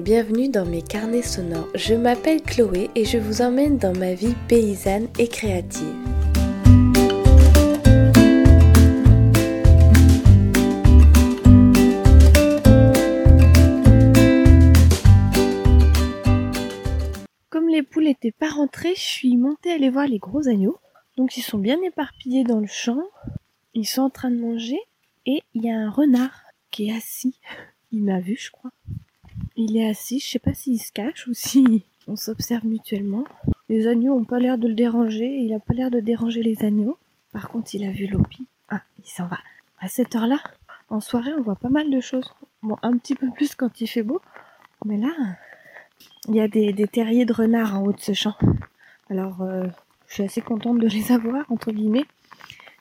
bienvenue dans mes carnets sonores. Je m'appelle Chloé et je vous emmène dans ma vie paysanne et créative. Comme les poules n'étaient pas rentrées, je suis montée aller voir les gros agneaux. Donc ils sont bien éparpillés dans le champ. Ils sont en train de manger et il y a un renard qui est assis. Il m'a vu, je crois. Il est assis, je sais pas s'il se cache ou si on s'observe mutuellement. Les agneaux ont pas l'air de le déranger, il a pas l'air de déranger les agneaux. Par contre, il a vu Lopi. Ah, il s'en va. À cette heure-là, en soirée, on voit pas mal de choses. Bon, un petit peu plus quand il fait beau. Mais là, il y a des, terriers de renards en haut de ce champ. Alors, euh, je suis assez contente de les avoir, entre guillemets.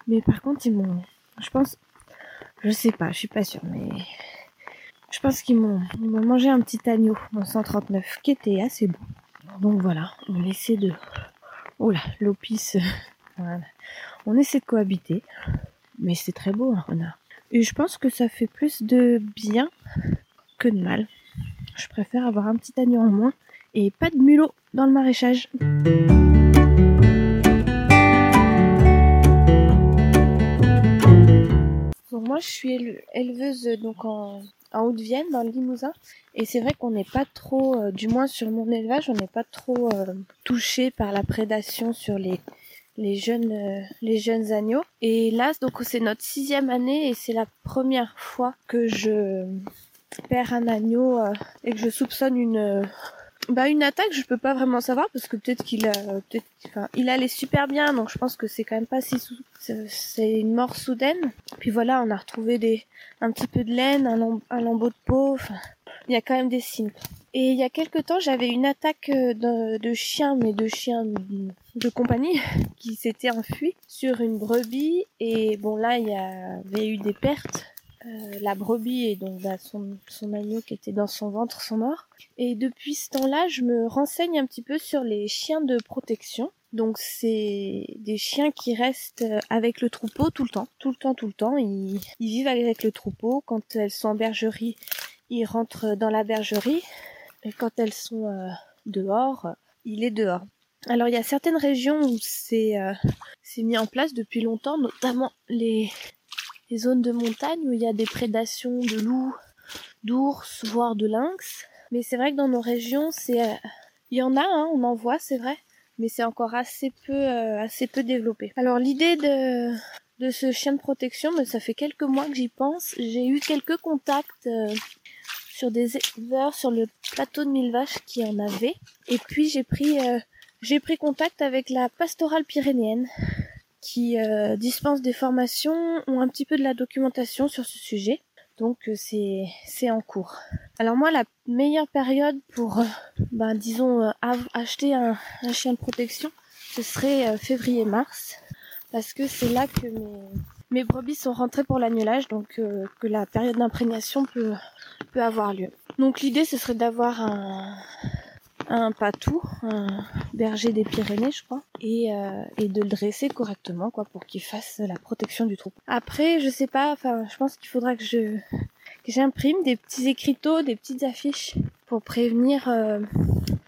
Mais par contre, ils m'ont... Je pense... Je sais pas, je suis pas sûre, mais je pense qu'ils m'ont, mangé un petit agneau, mon 139, qui était assez bon. Donc voilà, on essaie de... Oh là, l'opis, voilà. On essaie de cohabiter. Mais c'est très beau renard. Et je pense que ça fait plus de bien que de mal. Je préfère avoir un petit agneau en moins et pas de mulot dans le maraîchage. Donc moi je suis éleveuse donc en, en Haute-Vienne, dans le Limousin. Et c'est vrai qu'on n'est pas trop, euh, du moins sur mon élevage, on n'est pas trop euh, touché par la prédation sur les les jeunes euh, les jeunes agneaux. Et là, donc c'est notre sixième année et c'est la première fois que je perds un agneau et que je soupçonne une bah une attaque, je peux pas vraiment savoir parce que peut-être qu'il a, peut-être, enfin, il allait super bien, donc je pense que c'est quand même pas si c'est une mort soudaine. Puis voilà, on a retrouvé des, un petit peu de laine, un, lambeau de peau. Enfin, il y a quand même des signes. Et il y a quelque temps, j'avais une attaque euh, de, de chiens, mais de chiens de compagnie, qui s'était enfui sur une brebis. Et bon là, il y avait eu des pertes euh, la brebis et donc bah, son, son agneau qui était dans son ventre sont morts. Et depuis ce temps-là, je me renseigne un petit peu sur les chiens de protection. Donc c'est des chiens qui restent avec le troupeau tout le temps, tout le temps, tout le temps. Ils, vivent avec le troupeau. Quand elles sont en bergerie, ils rentrent dans la bergerie. Et quand elles sont euh, dehors, il est dehors. Alors il y a certaines régions où c'est euh, mis en place depuis longtemps, notamment les, les zones de montagne où il y a des prédations de loups, d'ours, voire de lynx. Mais c'est vrai que dans nos régions, c'est, euh, il y en a, hein, on en voit, c'est vrai, mais c'est encore assez peu, euh, assez peu développé. Alors l'idée de de ce chien de protection, mais ça fait quelques mois que j'y pense. J'ai eu quelques contacts euh, sur des éleveurs sur le plateau de Mille Vaches qui en avaient, et puis j'ai pris j'ai pris contact avec la pastorale pyrénéenne qui euh, dispensent des formations, ont un petit peu de la documentation sur ce sujet. Donc euh, c'est en cours. Alors moi la meilleure période pour euh, ben, disons acheter un, chien de protection, ce serait février-mars parce que c'est là que mes mes brebis sont rentrées pour l'annulage donc que la période d'imprégnation peut peut avoir lieu. Donc l'idée ce serait d'avoir un un patou, un berger des Pyrénées, je crois, et, euh, et de le dresser correctement, quoi, pour qu'il fasse la protection du troupeau. Après, je sais pas, enfin, je pense qu'il faudra que je que j'imprime des petits écriteaux, des petites affiches pour prévenir euh,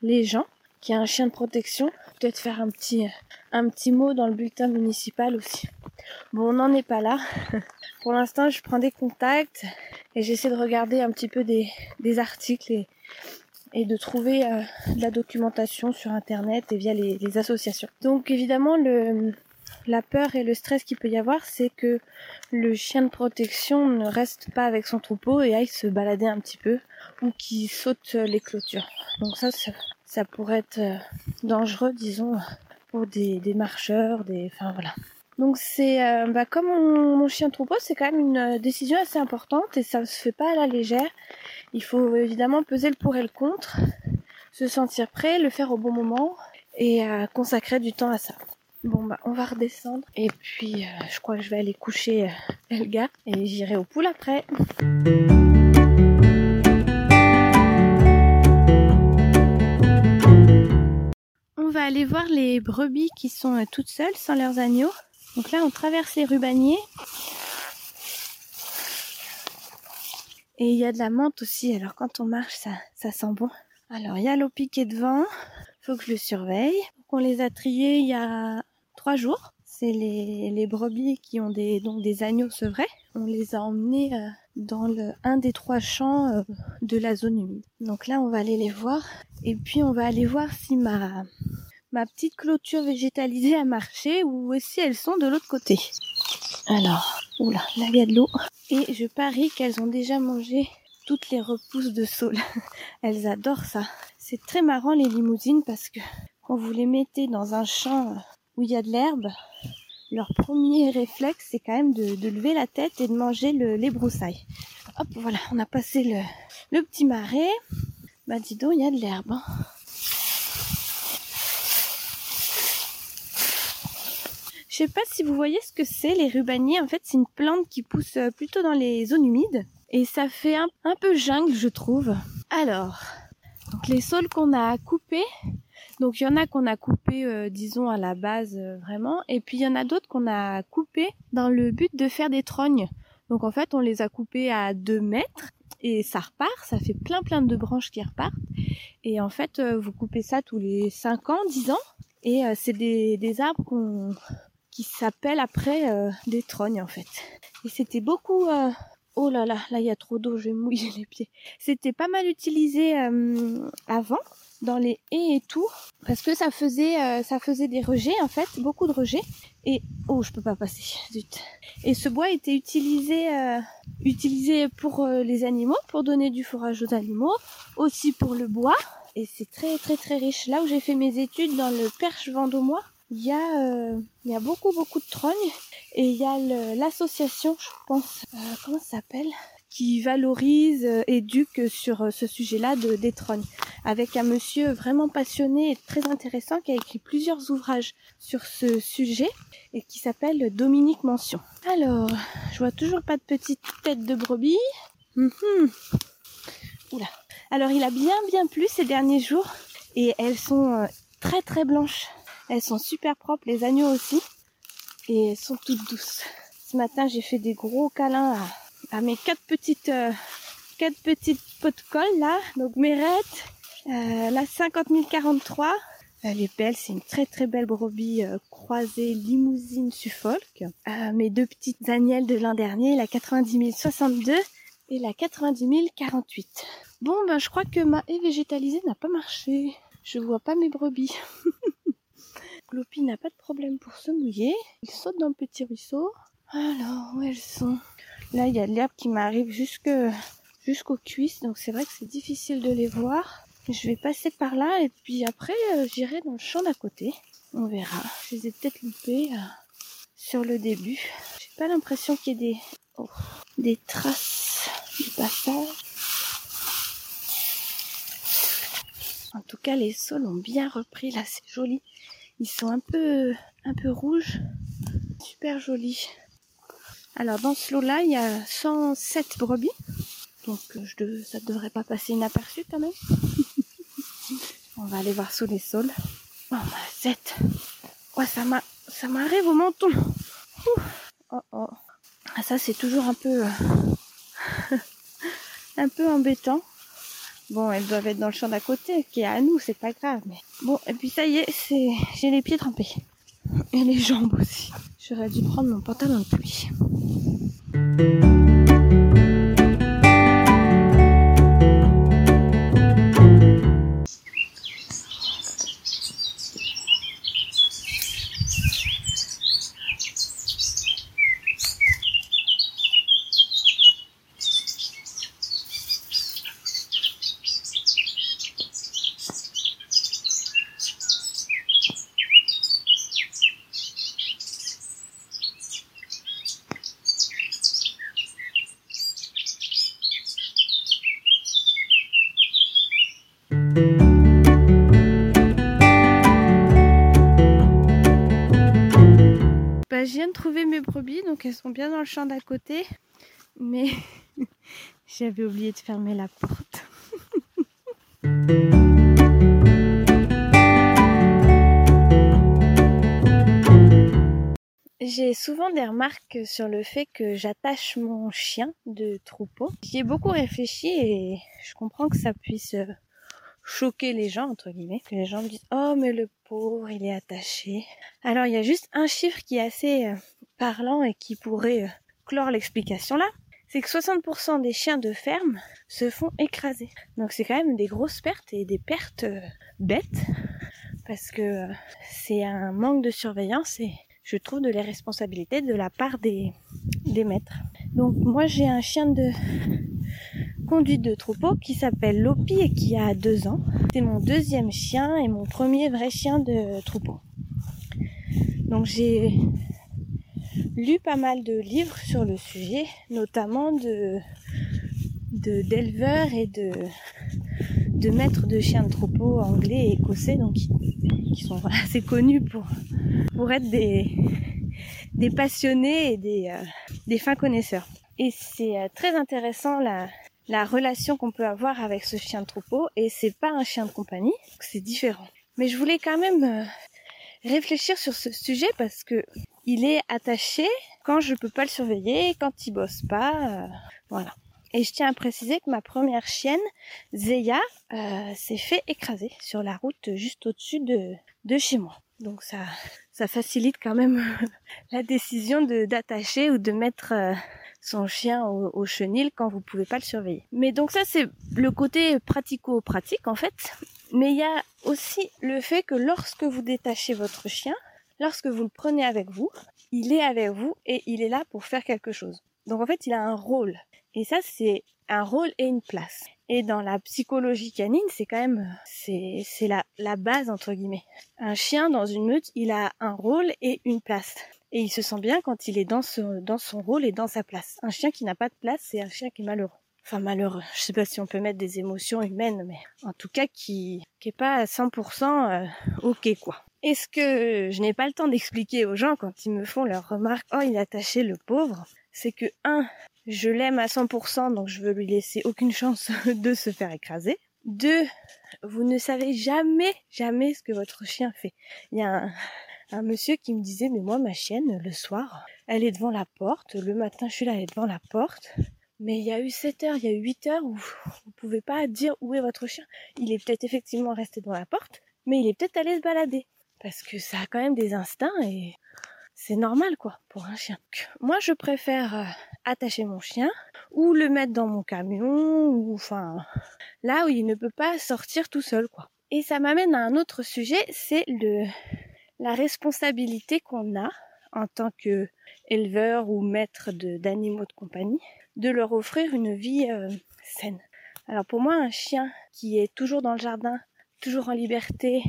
les gens qu'il y a un chien de protection. Peut-être faire un petit un petit mot dans le bulletin municipal aussi. Bon, on n'en est pas là. Pour l'instant, je prends des contacts et j'essaie de regarder un petit peu des, des articles et, et de trouver euh, de la documentation sur internet et via les, les, associations. Donc évidemment le la peur et le stress qu'il peut y avoir, c'est que le chien de protection ne reste pas avec son troupeau et aille se balader un petit peu ou qu'il saute les clôtures. Donc ça, ça, pourrait être euh, dangereux, disons, pour des, des marcheurs, des, enfin voilà. Donc c'est, euh, bah, comme mon, mon chien troupeau, c'est quand même une décision assez importante et ça se fait pas à la légère. Il faut évidemment peser le pour et le contre, se sentir prêt, le faire au bon moment et euh, consacrer du temps à ça. Bon bah on va redescendre et puis euh, je crois que je vais aller coucher euh, Elga et j'irai au poule après. On va aller voir les brebis qui sont toutes seules sans leurs agneaux. Donc là on traverse les rubaniers Et il y a de la menthe aussi. Alors quand on marche, ça, ça sent bon. Alors il y a l'eau piquée devant. Faut que je le surveille. On les a triés il y a trois jours. C'est les, brebis qui ont des, donc des agneaux sevrés. On les a emmenés euh, dans un des trois champs euh, de la zone humide. Donc là, on va aller les voir. Et puis, on va aller voir si ma, ma petite clôture végétalisée a marché ou si elles sont de l'autre côté. Alors, oula, là, il y a de l'eau. Et je parie qu'elles ont déjà mangé toutes les repousses de saule. elles adorent ça. C'est très marrant les limousines parce que quand vous les mettez dans un champ où il y a de l'herbe, leur premier réflexe, c'est quand même de, lever la tête et de manger les broussailles. Hop, voilà, on a passé le, petit marais. Bah dis donc, il y a de l'herbe. Hein. Sais pas si vous voyez ce que c'est, les rubaniers. En fait, c'est une plante qui pousse euh, plutôt dans les zones humides. Et ça fait un, un peu jungle, je trouve. Alors, les saules qu'on a coupées, donc il y en a qu'on a coupé, euh, disons à la base euh, vraiment, et puis il y en a d'autres qu'on a coupé dans le but de faire des trognes. Donc en fait on les a coupés à 2 mètres et ça repart, ça fait plein plein de branches qui repartent. Et en fait vous coupez ça tous les 5 ans, 10 ans, et c'est des, des arbres qui s'appellent après des trognes en fait. Et c'était beaucoup Oh là là, là il y a trop d'eau, je vais mouiller les pieds. C'était pas mal utilisé avant dans les haies et tout parce que ça faisait euh, ça faisait des rejets en fait beaucoup de rejets et oh je peux pas passer zut et ce bois était utilisé euh, utilisé pour euh, les animaux pour donner du fourrage aux animaux aussi pour le bois et c'est très très très riche là où j'ai fait mes études dans le Perche Vendômois il y a il y a beaucoup beaucoup de trognes et il y a l'association je pense comment ça s'appelle qui valorise, et éduque sur ce sujet-là de des trognes avec un monsieur vraiment passionné et très intéressant qui a écrit plusieurs ouvrages sur ce sujet et qui s'appelle Dominique Mention. Alors, je vois toujours pas de petite tête de brebis. Mhm. Oula. Alors, il a bien bien plu ces derniers jours et elles sont euh, très très blanches. Elles sont super propres, les agneaux aussi. Et elles sont toutes douces. Ce matin, j'ai fait des gros câlins à, mes quatre petites, euh, quatre petites pots de colle là. Donc Mérette, euh, la 50 043, elle est belle, c'est une très très belle brebis euh, croisée limousine Suffolk. Euh, mes deux petites Danielles de l'an dernier, la 90 062 et la 90 048. Bon ben je crois que ma haie végétalisée n'a pas marché. Je vois pas mes brebis. Gloppy n'a pas de problème pour se mouiller. Il saute dans le petit ruisseau. Alors, où elles sont? Là, il y a de l'herbe qui m'arrive jusqu'aux cuisses, donc c'est vrai que c'est difficile de les voir. Je vais passer par là et puis après euh, j'irai dans le champ d'à côté. On verra. Je les ai peut-être loupés euh, sur le début. J'ai pas l'impression qu'il y ait des, oh, des traces du passage. En tout cas, les sols ont bien repris. Là, c'est joli. Ils sont un peu, un peu rouges. Super jolis. Alors, dans ce lot-là, il y a 107 brebis. Donc, euh, ça ne devrait pas passer inaperçu quand même. On va aller voir sous les sols. Oh, ma zette. Ouais, ça m'a, ça m'arrive au menton. Oh, oh. Ah, ça, c'est toujours un peu, euh, un peu embêtant. Bon, elles doivent être dans le champ d'à côté, qui est à nous, c'est pas grave. Mais bon, et puis ça y est, j'ai les pieds trempés. Et les jambes aussi. J'aurais dû prendre mon pantalon de pluie. Trouver mes brebis, donc elles sont bien dans le champ d'à côté. Mais j'avais oublié de fermer la porte. J'ai souvent des remarques sur le fait que j'attache mon chien de troupeau. J'y ai beaucoup réfléchi et je comprends que ça puisse choquer les gens, entre guillemets. Que les gens me disent, oh mais le il est attaché. Alors il y a juste un chiffre qui est assez euh, parlant et qui pourrait euh, clore l'explication là. C'est que 60% des chiens de ferme se font écraser. Donc c'est quand même des grosses pertes et des pertes bêtes parce que c'est un manque de surveillance et je trouve, de l'irresponsabilité de la part des maîtres. Donc moi j'ai un chien de conduite de troupeau qui s'appelle Lopi et qui a deux ans. C'est mon deuxième chien et mon premier vrai chien de troupeau. Donc j'ai lu pas mal de livres sur le sujet, notamment de d'éleveurs et de de maîtres de chiens de troupeau anglais et écossais, donc qui sont assez connus pour pour être des, des passionnés et des, euh, des fins connaisseurs. Et c'est euh, très intéressant la, la relation qu'on peut avoir avec ce chien de troupeau et c'est pas un chien de compagnie, c'est différent. Mais je voulais quand même euh, réfléchir sur ce sujet parce que il est attaché quand je peux pas le surveiller, quand il bosse pas, voilà. Et je tiens à préciser que ma première chienne, Zeya, s'est fait écraser sur la route juste au-dessus de, de chez moi. Donc ça, ça facilite quand même la décision de d'attacher ou de mettre euh, son chien au, chenil quand vous pouvez pas le surveiller. Mais donc ça c'est le côté pratico-pratique en fait. Mais il y a aussi le fait que lorsque vous détachez votre chien, lorsque vous le prenez avec vous, il est avec vous et il est là pour faire quelque chose. Donc en fait il a un rôle. Et ça c'est un rôle et une place. Et dans la psychologie canine, c'est quand même, c'est, c'est la, la base, entre guillemets. Un chien, dans une meute, il a un rôle et une place. Et il se sent bien quand il est dans, dans son rôle et dans sa place. Un chien qui n'a pas de place, c'est un chien qui est malheureux. Enfin, malheureux. Je sais pas si on peut mettre des émotions humaines, mais en tout cas, qui, qui est pas à 100% euh, ok, quoi. est ce que je n'ai pas le temps d'expliquer aux gens quand ils me font leur remarque, oh, il a attaché le pauvre, c'est que, un, je l'aime à 100%, donc je veux lui laisser aucune chance de se faire écraser. Deux, vous ne savez jamais, jamais ce que votre chien fait. Il y a un, monsieur qui me disait, mais moi, ma chienne, le soir, elle est devant la porte. Le matin, je suis là, elle est devant la porte. Mais il y a eu 7 heures, il y a eu 8 heures où vous pouvez pas dire où est votre chien. Il est peut-être effectivement resté devant la porte, mais il est peut-être allé se balader. Parce que ça a quand même des instincts et c'est normal quoi pour un chien. Moi je préfère euh, attacher mon chien ou le mettre dans mon camion ou enfin là où il ne peut pas sortir tout seul quoi. Et ça m'amène à un autre sujet, c'est le la responsabilité qu'on a en tant que éleveur ou maître d'animaux de, compagnie de leur offrir une vie euh, saine. Alors pour moi un chien qui est toujours dans le jardin, toujours en liberté,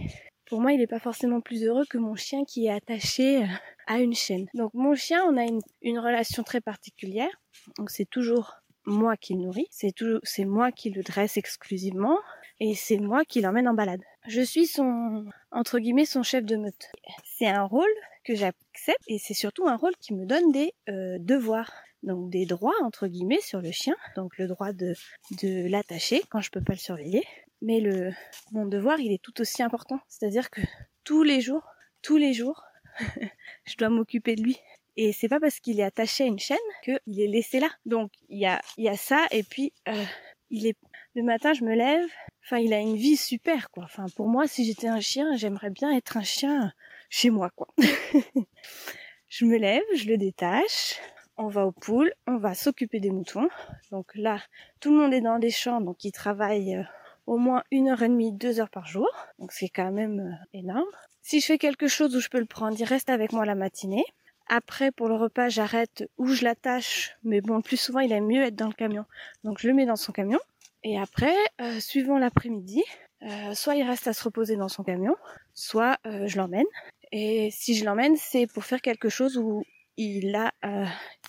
pour moi, il n'est pas forcément plus heureux que mon chien qui est attaché euh, à une chaîne. Donc mon chien, on a une, relation très particulière. Donc c'est toujours moi qui le nourris, c'est toujours c'est moi qui le dresse exclusivement et c'est moi qui l'emmène en balade. Je suis son entre guillemets son chef de meute. C'est un rôle que j'accepte et c'est surtout un rôle qui me donne des euh, devoirs donc des droits entre guillemets sur le chien, donc le droit de, de l'attacher quand je peux pas le surveiller, mais le mon devoir il est tout aussi important c'est-à-dire que tous les jours tous les jours je dois m'occuper de lui et c'est pas parce qu'il est attaché à une chaîne qu'il est laissé là donc il y a y a ça et puis euh, il est le matin je me lève enfin il a une vie super quoi enfin pour moi si j'étais un chien j'aimerais bien être un chien chez moi quoi je me lève je le détache on va au poule, on va s'occuper des moutons. Donc là, tout le monde est dans des champs, donc il travaille euh, au moins une heure et demie, deux heures par jour. Donc c'est quand même euh, énorme. Si je fais quelque chose où je peux le prendre, il reste avec moi la matinée. Après, pour le repas, j'arrête ou je l'attache. Mais bon, plus souvent, il aime mieux être dans le camion. Donc je le mets dans son camion. Et après, euh, suivant l'après-midi, euh, soit il reste à se reposer dans son camion, soit je l'emmène. Et si je l'emmène, c'est pour faire quelque chose où il a,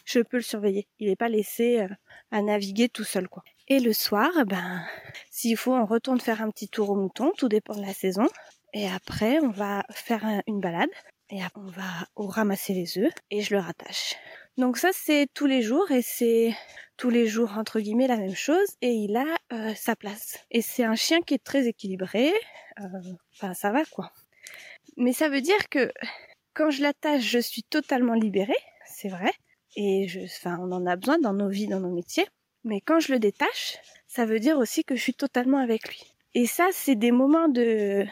je peux le surveiller. Il n'est pas laissé à naviguer tout seul, quoi. Et le soir, ben, s'il faut, on retourne faire un petit tour au mouton, tout dépend de la saison. Et après, on va faire une balade. Et on va ramasser les œufs et je le rattache. Donc ça, c'est tous les jours et c'est tous les jours entre guillemets la même chose et il a euh, sa place. Et c'est un chien qui est très équilibré. Euh, enfin, ça va quoi. Mais ça veut dire que quand je l'attache, je suis totalement libérée, c'est vrai. Et je, enfin, on en a besoin dans nos vies, dans nos métiers. Mais quand je le détache, ça veut dire aussi que je suis totalement avec lui. Et ça, c'est des moments de,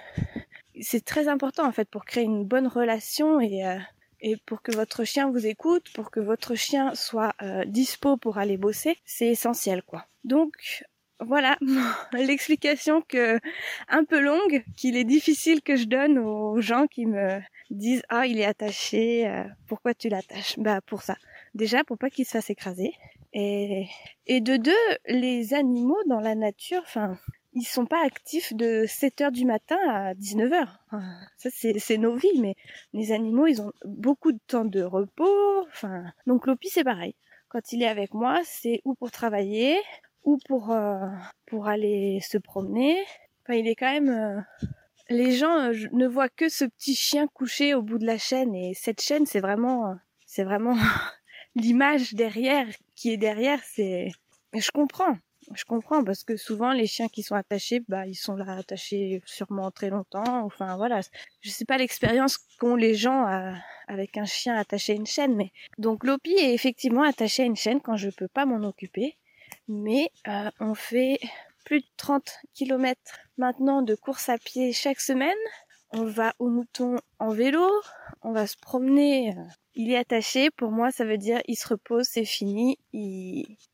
c'est très important en fait pour créer une bonne relation et euh, et pour que votre chien vous écoute, pour que votre chien soit euh, dispo pour aller bosser, c'est essentiel quoi. Donc voilà l'explication que un peu longue qu'il est difficile que je donne aux gens qui me disent ah il est attaché euh, pourquoi tu l'attaches? Bah pour ça. Déjà pour pas qu'il se fasse écraser. Et et de deux les animaux dans la nature enfin ils sont pas actifs de 7 heures du matin à 19 heures. Ça c'est nos vies, mais les animaux ils ont beaucoup de temps de repos. Enfin, donc Lopi c'est pareil. Quand il est avec moi, c'est ou pour travailler ou pour euh, pour aller se promener. Enfin, il est quand même. Euh, les gens euh, ne voient que ce petit chien couché au bout de la chaîne et cette chaîne c'est vraiment c'est vraiment l'image derrière qui est derrière. C'est je comprends je comprends parce que souvent les chiens qui sont attachés, bah ils sont là attachés sûrement très longtemps. Enfin voilà, je sais pas l'expérience qu'ont les gens avec un chien attaché à une chaîne, mais donc Lopi est effectivement attaché à une chaîne quand je peux pas m'en occuper. Mais euh, on fait plus de 30 km maintenant de course à pied chaque semaine. On va au mouton en vélo, on va se promener. Euh, il est attaché, pour moi ça veut dire il se repose, c'est fini,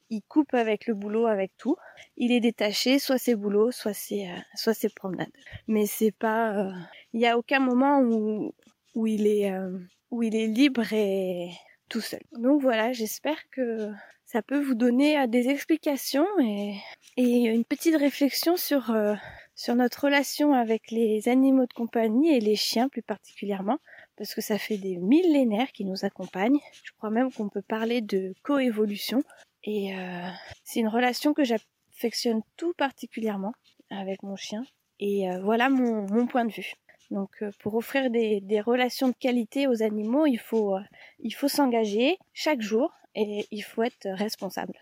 il coupe avec le boulot, avec tout. Il est détaché, soit c'est boulot, soit c'est euh, soit c'est promenade. Mais c'est pas, euh, il y a aucun moment où où il est euh, où il est libre et tout seul. Donc voilà, j'espère que ça peut vous donner des explications et et une petite réflexion sur sur notre relation avec les animaux de compagnie et les chiens plus particulièrement parce que ça fait des millénaires qui nous accompagnent. Je crois même qu'on peut parler de coévolution et euh, c'est une relation que j'affectionne tout particulièrement avec mon chien. Et euh, voilà mon, mon, point de vue. Donc euh, pour offrir des, des, relations de qualité aux animaux, il faut, il faut s'engager chaque jour et il faut être responsable.